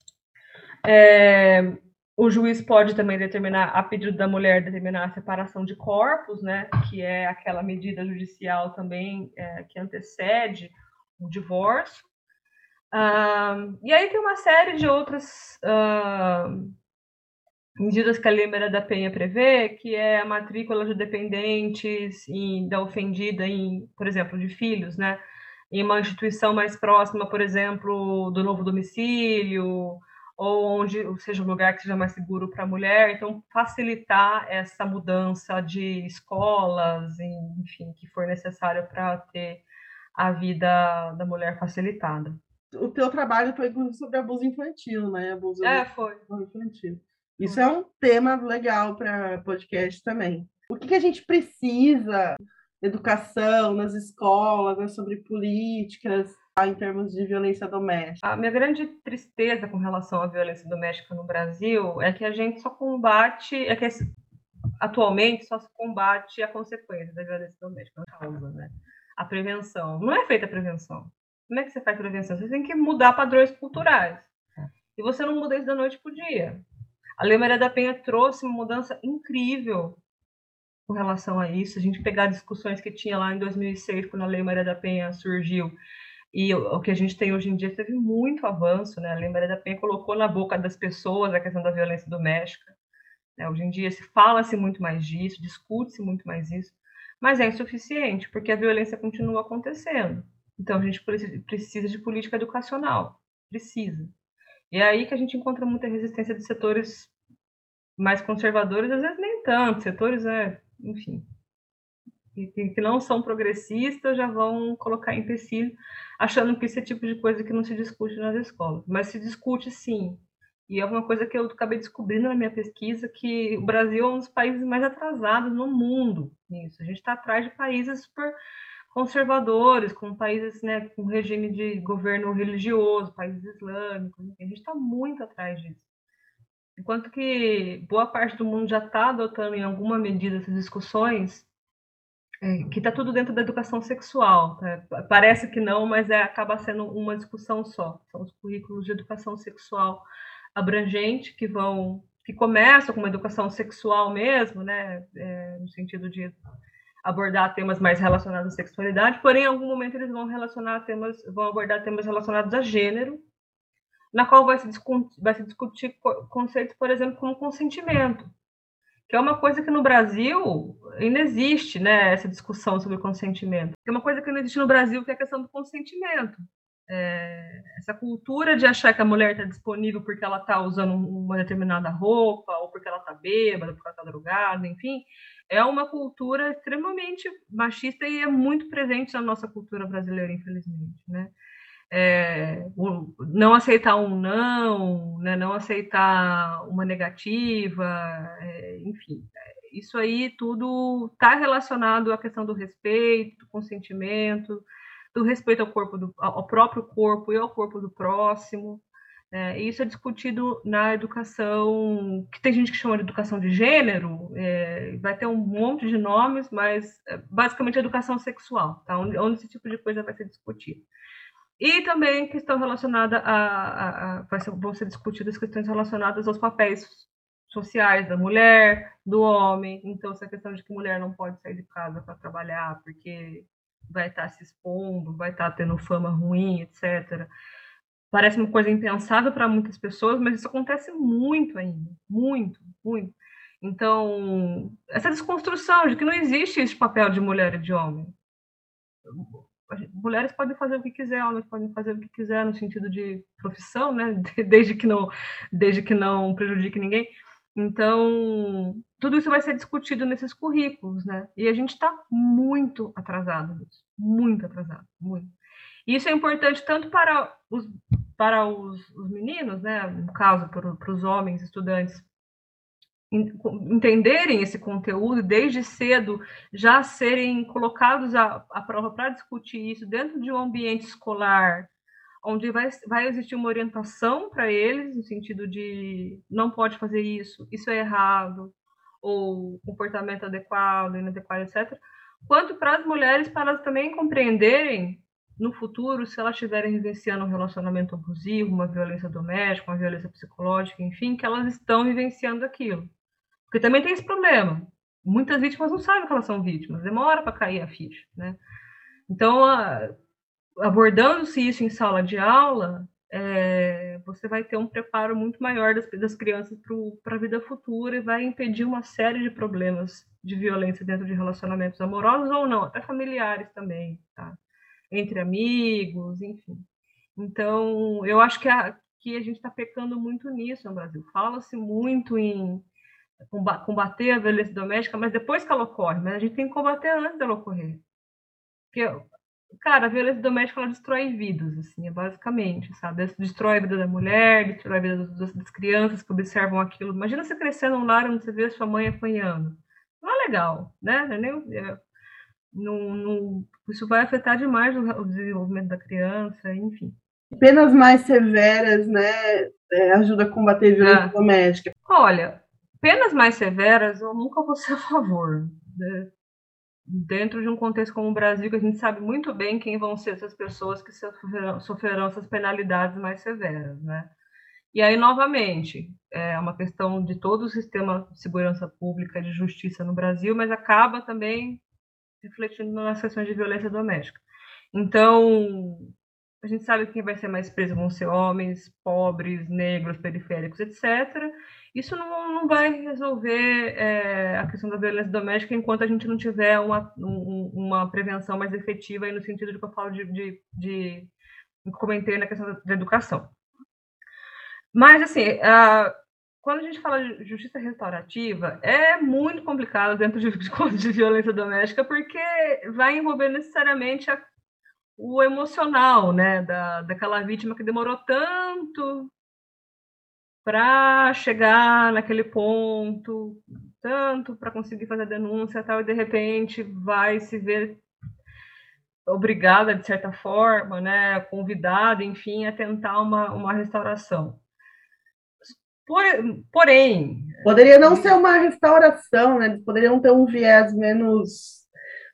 É, o juiz pode também determinar, a pedido da mulher, determinar a separação de corpos, né, que é aquela medida judicial também é, que antecede o divórcio. Uh, e aí tem uma série de outras uh, medidas que a Lei da Penha prevê, que é a matrícula de dependentes em, da ofendida, em, por exemplo, de filhos, né, em uma instituição mais próxima, por exemplo, do novo domicílio, ou onde seja um lugar que seja mais seguro para a mulher. Então, facilitar essa mudança de escolas, enfim, que for necessário para ter a vida da mulher facilitada. O teu trabalho foi sobre abuso infantil, né? Abuso é, foi. infantil. Isso é um tema legal para podcast também. O que, que a gente precisa educação nas escolas, né, sobre políticas, em termos de violência doméstica? A minha grande tristeza com relação à violência doméstica no Brasil é que a gente só combate, é que atualmente só se combate a consequência da violência doméstica, a causa, né? A prevenção. Não é feita a prevenção. Como é que você faz prevenção? Você tem que mudar padrões culturais. E você não muda isso da noite para o dia. A Lei Maria da Penha trouxe uma mudança incrível com relação a isso. A gente pegar discussões que tinha lá em 2006, quando a Lei Maria da Penha surgiu, e o que a gente tem hoje em dia teve muito avanço, né? A Lei Maria da Penha colocou na boca das pessoas a questão da violência doméstica. Né? Hoje em dia se fala-se muito mais disso, discute-se muito mais isso, mas é insuficiente, porque a violência continua acontecendo. Então a gente precisa de política educacional, precisa. E é aí que a gente encontra muita resistência de setores mais conservadores, às vezes nem tanto, setores, é, enfim, que, que não são progressistas já vão colocar empecilho, achando que esse é tipo de coisa que não se discute nas escolas. Mas se discute sim. E é uma coisa que eu acabei descobrindo na minha pesquisa, que o Brasil é um dos países mais atrasados no mundo nisso. A gente está atrás de países super conservadores, com países né, com regime de governo religioso, países islâmicos, a gente está muito atrás disso. Enquanto que boa parte do mundo já está adotando em alguma medida essas discussões, que está tudo dentro da educação sexual. Tá? Parece que não, mas é, acaba sendo uma discussão só. São os currículos de educação sexual abrangente que vão que começam com uma educação sexual mesmo, né, é, no sentido de abordar temas mais relacionados à sexualidade, porém, em algum momento eles vão relacionar temas, vão abordar temas relacionados a gênero, na qual vai se, discutir, vai se discutir conceitos, por exemplo, como consentimento, que é uma coisa que no Brasil ainda existe, né, essa discussão sobre consentimento. É uma coisa que não existe no Brasil, que é a questão do consentimento. É, essa cultura de achar que a mulher está disponível porque ela está usando uma determinada roupa, ou porque ela está bêbada, porque ela está drogada, enfim, é uma cultura extremamente machista e é muito presente na nossa cultura brasileira, infelizmente, né? É, não aceitar um não, né, não aceitar uma negativa, é, enfim, isso aí tudo está relacionado à questão do respeito, do consentimento, do respeito ao corpo do, ao próprio corpo e ao corpo do próximo. É, isso é discutido na educação, que tem gente que chama de educação de gênero, é, vai ter um monte de nomes, mas é, basicamente educação sexual, tá? onde, onde, esse tipo de coisa vai ser discutido. E também questão relacionada a, a, a vai ser, vão ser discutidas questões relacionadas aos papéis sociais da mulher, do homem. Então, essa questão de que mulher não pode sair de casa para trabalhar porque vai estar tá se expondo, vai estar tá tendo fama ruim, etc. Parece uma coisa impensável para muitas pessoas, mas isso acontece muito ainda, muito, muito. Então, essa desconstrução de que não existe esse papel de mulher e de homem. Mulheres podem fazer o que quiser, homens podem fazer o que quiser no sentido de profissão, né? Desde que não, desde que não prejudique ninguém. Então, tudo isso vai ser discutido nesses currículos, né? E a gente está muito atrasado nisso, muito atrasado, muito. E isso é importante tanto para os, para os, os meninos, né? No caso, para, os homens estudantes, entenderem esse conteúdo desde cedo, já serem colocados à, à prova para discutir isso dentro de um ambiente escolar, onde vai, vai existir uma orientação para eles, no sentido de não pode fazer isso, isso é errado, ou comportamento adequado, inadequado, etc. Quanto para as mulheres, para elas também compreenderem no futuro, se elas estiverem vivenciando um relacionamento abusivo, uma violência doméstica, uma violência psicológica, enfim, que elas estão vivenciando aquilo. Porque também tem esse problema. Muitas vítimas não sabem que elas são vítimas, demora para cair a ficha, né? Então, a, abordando-se isso em sala de aula, é, você vai ter um preparo muito maior das, das crianças para a vida futura e vai impedir uma série de problemas de violência dentro de relacionamentos amorosos ou não, até familiares também, tá? Entre amigos, enfim. Então, eu acho que a, que a gente está pecando muito nisso no Brasil. Fala-se muito em combater a violência doméstica, mas depois que ela ocorre, mas a gente tem que combater antes dela ocorrer. Porque Cara, a violência doméstica ela destrói vidas, assim, basicamente, sabe? Destrói a vida da mulher, destrói a vida das, das crianças que observam aquilo. Imagina você crescendo num lar onde você vê a sua mãe apanhando. Não é legal, né? Não é é, não, não, isso vai afetar demais o, o, desenvolvimento da criança, enfim. Penas mais severas, né? É, ajuda a combater a violência ah. doméstica. Olha, penas mais severas eu nunca vou ser a favor. Né? Dentro de um contexto como o Brasil, que a gente sabe muito bem quem vão ser essas pessoas que sofrerão, sofrerão essas penalidades mais severas, né? E aí, novamente, é uma questão de todo o sistema de segurança pública, de justiça no Brasil, mas acaba também refletindo nas questões de violência doméstica. Então, a gente sabe que quem vai ser mais preso vão ser homens, pobres, negros, periféricos, etc. Isso não, não vai resolver é, a questão da violência doméstica enquanto a gente não tiver uma, um, uma prevenção mais efetiva aí no sentido de que eu falo de, de, de comentei na questão da, da educação. Mas, assim, a, quando a gente fala de justiça restaurativa, é muito complicado dentro de, de, violência doméstica, porque vai envolver necessariamente a, o emocional, né, da, daquela vítima que demorou tanto para chegar naquele ponto, tanto para conseguir fazer a denúncia tal, e de repente vai se ver obrigada, de certa forma, né, convidada, enfim, a tentar uma, uma restauração. Por, porém... Poderia não ser uma restauração, né, poderiam ter um viés menos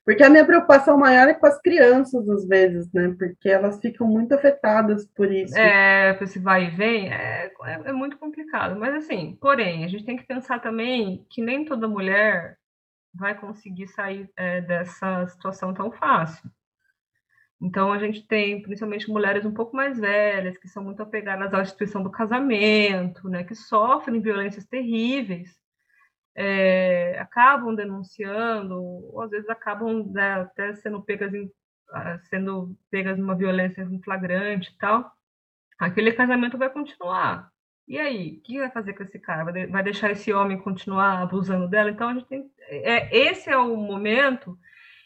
porque a minha preocupação maior é com as crianças, às vezes, né? Porque elas ficam muito afetadas por isso. É, esse vai e vem é, é, é, muito complicado. Mas, assim, porém, a gente tem que pensar também que nem toda mulher vai conseguir sair é, dessa situação tão fácil. Então, a gente tem principalmente mulheres um pouco mais velhas, que são muito apegadas à instituição do casamento, né, que sofrem violências terríveis, é, acabam denunciando, ou às vezes acabam né, até sendo pegas, em, ah, sendo pegas numa violência flagrante e tal. Aquele casamento vai continuar. E aí, o que vai fazer com esse cara? Vai deixar esse homem continuar abusando dela? Então, a gente tem. É, esse é o momento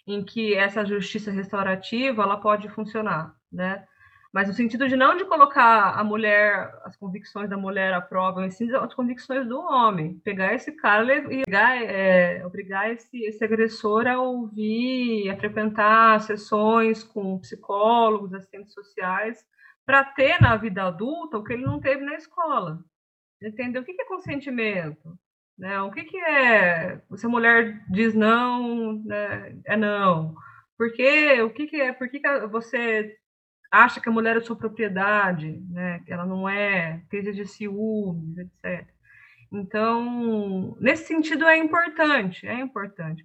em que essa justiça restaurativa ela pode funcionar, né? Mas no sentido de não de colocar a mulher, as convicções da mulher à prova, mas sim as convicções do homem. Pegar esse cara e obrigar, é, obrigar esse, esse agressor a ouvir, a frequentar sessões com psicólogos, assistentes sociais, para ter na vida adulta o que ele não teve na escola. Entendeu? O que é consentimento? Né? O que, que é? Se a mulher diz não, né? é não. Por quê? O que, que é? Por que, que você acha que a mulher é sua propriedade, né? Que ela não é, crise de ciúmes, etc. Então, nesse sentido é importante, é importante.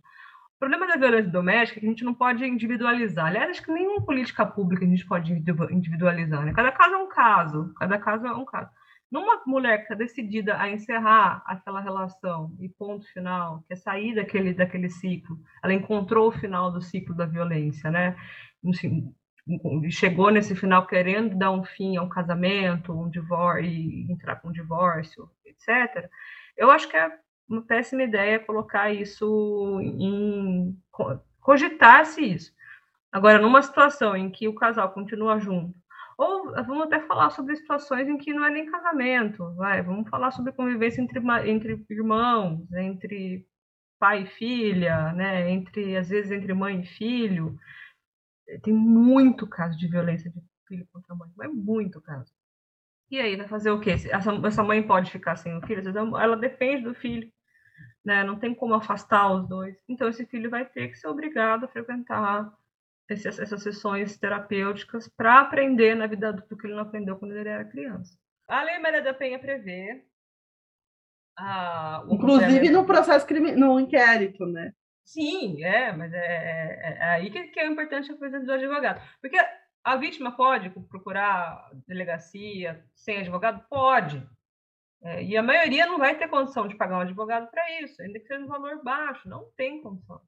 O problema da violência doméstica é que a gente não pode individualizar. Aliás, acho que nenhuma política pública a gente pode individualizar. Né? Cada caso é um caso, cada caso é um caso. Numa mulher que está decidida a encerrar aquela relação e ponto final, que é sair daquele, daquele ciclo, ela encontrou o final do ciclo da violência, né? Enfim, chegou nesse final querendo dar um fim a um casamento, um divórcio, entrar com um divórcio, etc. Eu acho que é uma péssima ideia colocar isso em cogitar-se isso. Agora, numa situação em que o casal continua junto, ou vamos até falar sobre situações em que não é nem casamento, vai, vamos falar sobre convivência entre, entre irmãos, entre pai e filha, né, entre às vezes entre mãe e filho. Tem muito caso de violência de filho contra a mãe, mas muito caso. E aí, vai fazer o quê? Essa, essa mãe pode ficar sem o filho? Ela depende do filho, né? Não tem como afastar os dois. Então, esse filho vai ter que ser obrigado a frequentar essas, essas sessões terapêuticas para aprender na vida adulta o que ele não aprendeu quando ele era criança. A Lei Maria da Penha prevê. Inclusive no processo criminal, no inquérito, né? Sim, é, mas é, é, é aí que, que é importante a presença do advogado. Porque a vítima pode procurar delegacia sem advogado? Pode. É, e a maioria não vai ter condição de pagar um advogado para isso, ainda que seja um valor baixo, não tem condição.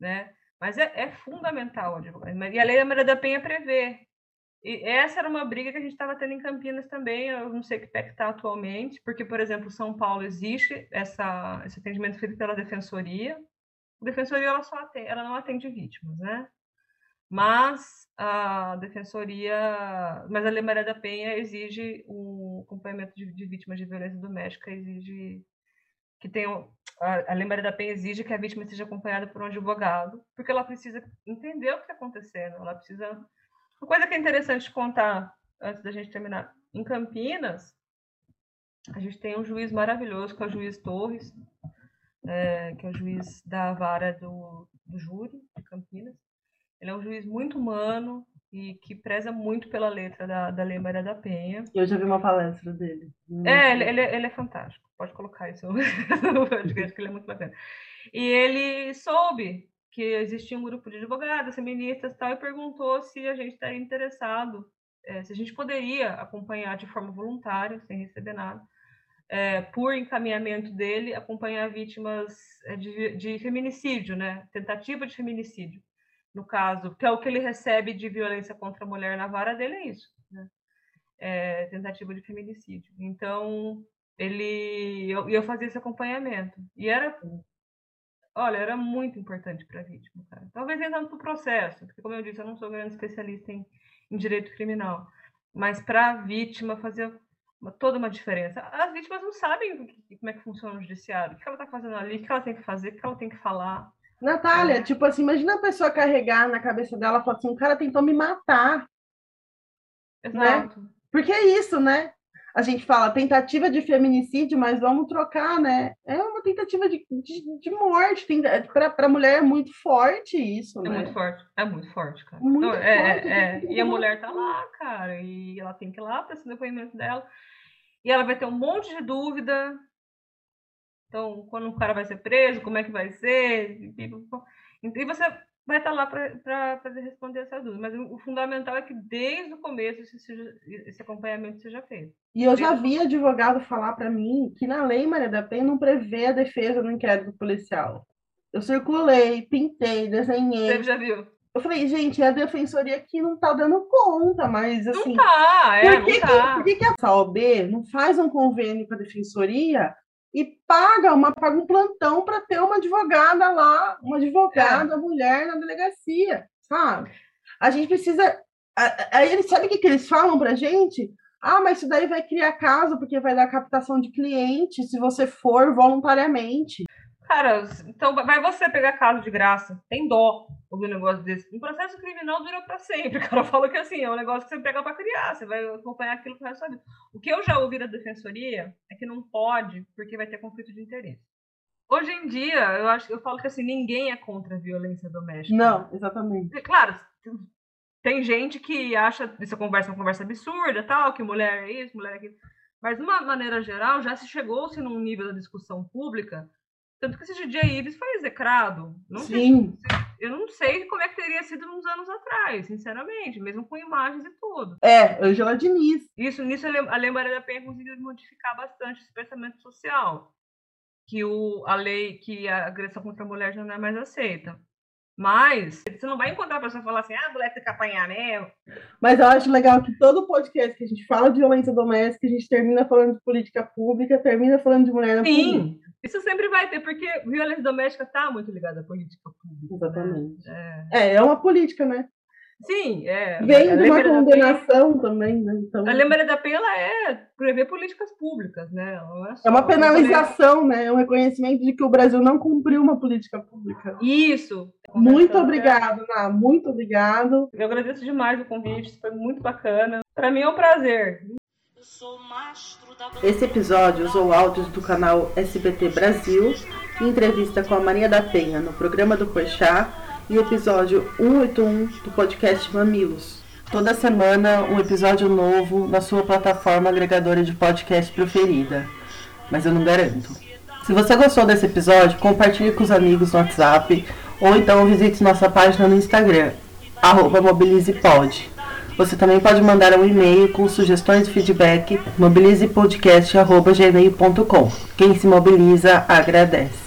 Né? Mas é, é fundamental. E a Lei da Maria da Penha prevê. E essa era uma briga que a gente estava tendo em Campinas também, eu não sei que pé está atualmente, porque, por exemplo, São Paulo existe essa, esse atendimento feito pela Defensoria. Defensoria ela, só atende, ela não atende vítimas, né? Mas a Defensoria, mas a Lei Maria da Penha exige o acompanhamento de, de vítimas de violência doméstica, exige que tenham a, Lei Maria da Penha exige que a vítima seja acompanhada por um advogado, porque ela precisa entender o que está acontecendo, ela precisa... Uma coisa que é interessante contar, antes da gente terminar, em Campinas, a gente tem um juiz maravilhoso, que é o juiz Torres, é, que é o juiz da vara do, do júri de Campinas. Ele é um juiz muito humano, e que preza muito pela letra da, da Lei Maria da Penha. Eu já vi uma palestra dele. É, ele, ele, ele, é fantástico. Pode colocar isso no podcast, que ele é muito bacana. E ele soube que existia um grupo de advogadas, feministas e tal, e perguntou se a gente estaria interessado, é, se a gente poderia acompanhar de forma voluntária, sem receber nada, é, por encaminhamento dele, acompanhar vítimas é, de, de feminicídio, né? Tentativa de feminicídio no caso, que é o que ele recebe de violência contra a mulher na vara dele, é isso, né? É, tentativa de feminicídio. Então, ele eu, eu fazia esse acompanhamento. E era olha, era muito importante para a vítima, cara. Talvez nem tanto para o processo, porque como eu disse, eu não sou grande especialista em, em direito criminal, mas para a vítima fazia uma, toda uma diferença. As vítimas não sabem como é que funciona o judiciário, o que ela está fazendo ali, o que ela tem que fazer, o que ela tem que falar. Natália, é. tipo assim, imagina a pessoa carregar na cabeça dela e falar assim, o cara tentou me matar. Né? Exato. Né? Porque é isso, né? A gente fala tentativa de feminicídio, mas vamos trocar, né? É uma tentativa de, de, de morte. Para a mulher é muito forte isso, é né? É muito forte, é muito forte, cara. Muito Não, é, forte, é, é. E a mulher tá lá, cara, e ela tem que ir lá para esse depoimento dela. E ela vai ter um monte de dúvida, Então, quando o cara vai ser preso, como é que vai ser? E você vai estar lá para responder essas dúvidas. Mas o fundamental é que desde o começo esse, esse acompanhamento seja feito. E eu já vi advogado falar para mim que na lei Maria da Penha não prevê a defesa no inquérito policial. Eu circulei, pintei, desenhei. Você já viu? Eu falei, gente, é a defensoria que não tá dando conta, mas assim. Não tá, é, por que, não tá. por que, que a OB não faz um convênio com a defensoria e paga, uma, paga um plantão para ter uma advogada lá, uma advogada, é. mulher na delegacia, sabe? A gente precisa. Aí eles sabem o que, que eles falam pra gente? Ah, mas isso daí vai criar caso, porque vai dar captação de cliente se você for voluntariamente. Cara, então vai você pegar caso de graça. Tem dó ouvir um negócio desse. Um processo criminal dura para sempre. O cara fala que assim, é um negócio que você pega para criar, você vai acompanhar aquilo pro resto da vida. O que eu já ouvi da defensoria é que não pode, porque vai ter conflito de interesse. Hoje em dia, eu acho eu falo que assim, ninguém é contra a violência doméstica. Não, exatamente. Claro, tem gente que acha essa conversa uma conversa absurda, tal, que mulher é isso, mulher é aquilo. Mas, de uma maneira geral, já se chegou-se num nível da discussão pública tanto que esse DJ Ives foi execrado. Não Sim. Sei, eu não sei como é que teria sido uns anos atrás, sinceramente, mesmo com imagens e tudo. É, Angela Diniz. Isso, nisso a Lei Maria da Penha conseguiu modificar bastante esse pensamento social. Que o, a lei, que a agressão contra a mulher já não é mais aceita. Mas você não vai encontrar a pessoa falar assim, ah, a mulher tem que apanhar mesmo. Mas eu acho legal que todo podcast que a gente fala de violência doméstica, a gente termina falando de política pública, termina falando de mulher na Sim, política. Isso sempre vai ter, porque violência doméstica está muito ligada à política pública. Exatamente. Né? É. é, é uma política, né? Sim, é. Vem de uma condenação Penha, também, né? Então... A Maria da Penha ela é prever políticas públicas, né? É, é, uma penalização, né? É um reconhecimento de que o Brasil não cumpriu uma política pública. Isso. Muito obrigado, Ná. Muito obrigado. Eu agradeço demais o convite, foi muito bacana. Para mim é um prazer. Esse episódio usou áudios do canal SBT Brasil, entrevista com a Maria da Penha no programa do Poixá e episódio 181 do podcast Mamilos. Toda semana um episódio novo na sua plataforma agregadora de podcast preferida. Mas eu não garanto. Se você gostou desse episódio, compartilhe com os amigos no WhatsApp ou então visite nossa página no Instagram, mobilizepod. Você também pode mandar um e-mail com sugestões e feedback mobilizepodcast.gmail.com. Quem se mobiliza agradece.